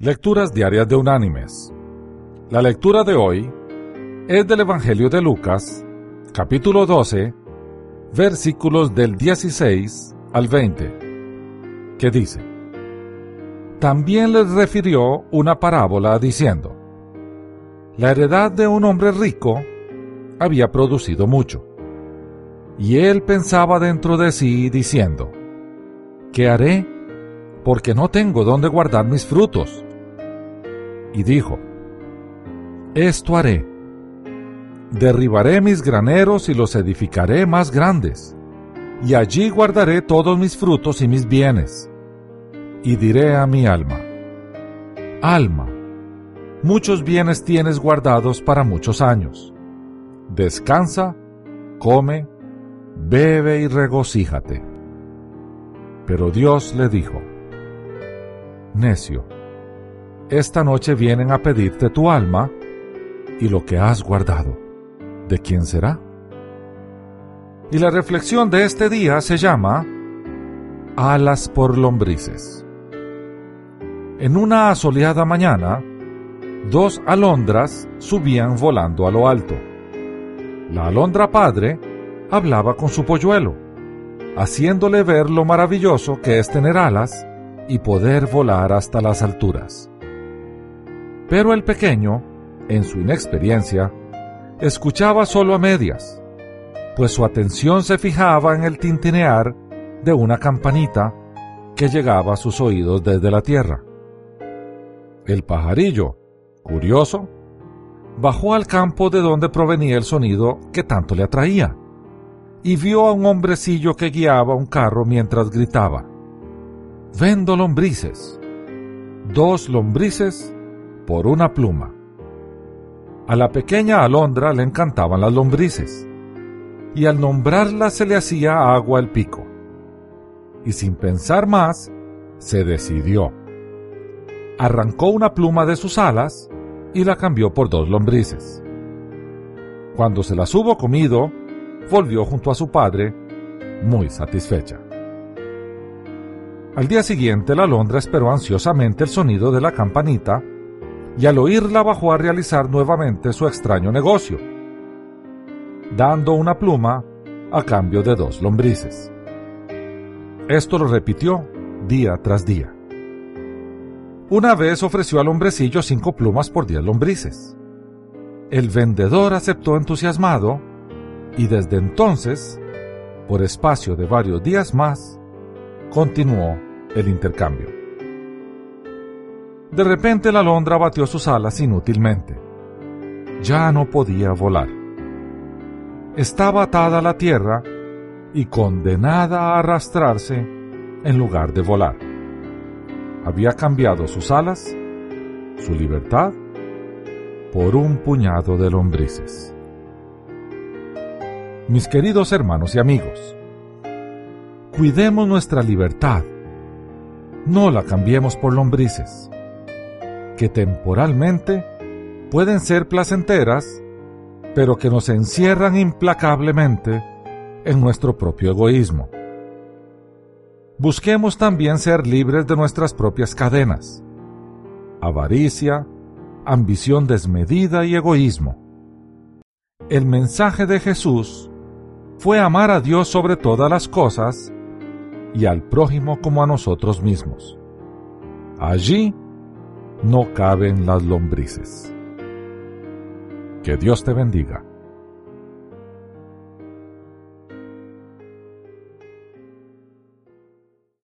Lecturas Diarias de Unánimes. La lectura de hoy es del Evangelio de Lucas, capítulo 12, versículos del 16 al 20, que dice, También les refirió una parábola diciendo, La heredad de un hombre rico había producido mucho, y él pensaba dentro de sí diciendo, ¿Qué haré? Porque no tengo dónde guardar mis frutos y dijo, Esto haré, derribaré mis graneros y los edificaré más grandes, y allí guardaré todos mis frutos y mis bienes. Y diré a mi alma, Alma, muchos bienes tienes guardados para muchos años. Descansa, come, bebe y regocíjate. Pero Dios le dijo, Necio, esta noche vienen a pedirte tu alma y lo que has guardado. ¿De quién será? Y la reflexión de este día se llama Alas por lombrices. En una asoleada mañana, dos alondras subían volando a lo alto. La alondra padre hablaba con su polluelo, haciéndole ver lo maravilloso que es tener alas y poder volar hasta las alturas. Pero el pequeño, en su inexperiencia, escuchaba solo a medias, pues su atención se fijaba en el tintinear de una campanita que llegaba a sus oídos desde la tierra. El pajarillo, curioso, bajó al campo de donde provenía el sonido que tanto le atraía, y vio a un hombrecillo que guiaba un carro mientras gritaba, Vendo lombrices. Dos lombrices por una pluma. A la pequeña alondra le encantaban las lombrices, y al nombrarla se le hacía agua al pico. Y sin pensar más, se decidió. Arrancó una pluma de sus alas y la cambió por dos lombrices. Cuando se las hubo comido, volvió junto a su padre, muy satisfecha. Al día siguiente la alondra esperó ansiosamente el sonido de la campanita y al oírla bajó a realizar nuevamente su extraño negocio, dando una pluma a cambio de dos lombrices. Esto lo repitió día tras día. Una vez ofreció al hombrecillo cinco plumas por diez lombrices. El vendedor aceptó entusiasmado y desde entonces, por espacio de varios días más, continuó el intercambio. De repente la alondra batió sus alas inútilmente. Ya no podía volar. Estaba atada a la tierra y condenada a arrastrarse en lugar de volar. Había cambiado sus alas, su libertad, por un puñado de lombrices. Mis queridos hermanos y amigos, cuidemos nuestra libertad, no la cambiemos por lombrices que temporalmente pueden ser placenteras, pero que nos encierran implacablemente en nuestro propio egoísmo. Busquemos también ser libres de nuestras propias cadenas, avaricia, ambición desmedida y egoísmo. El mensaje de Jesús fue amar a Dios sobre todas las cosas y al prójimo como a nosotros mismos. Allí no caben las lombrices. Que Dios te bendiga.